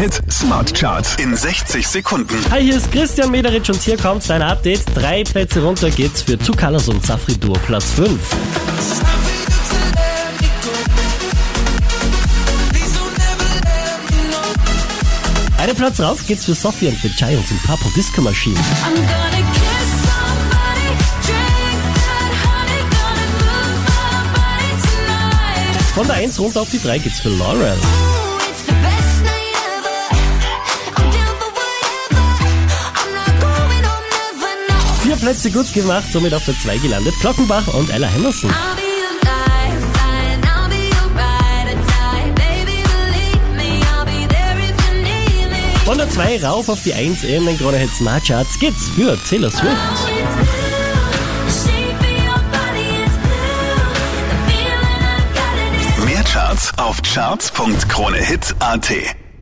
Hit Smart Charts in 60 Sekunden. Hi, hier ist Christian Mederitsch und hier kommt dein Update. Drei Plätze runter geht's für Zukalas und Safri Duo Platz 5. Einen Platz rauf geht's für Sophie und the Giants und Purple Disco Machine. Von der 1 runter auf die 3 geht's für Laurel. Plätze gut gemacht, somit auf der 2 gelandet. Glockenbach und Ella Henderson. Von der 2 rauf auf die 1 in den Krone Hit Smart Charts geht's für Taylor Swift. Oh, Mehr Charts auf charts.kronehit.at.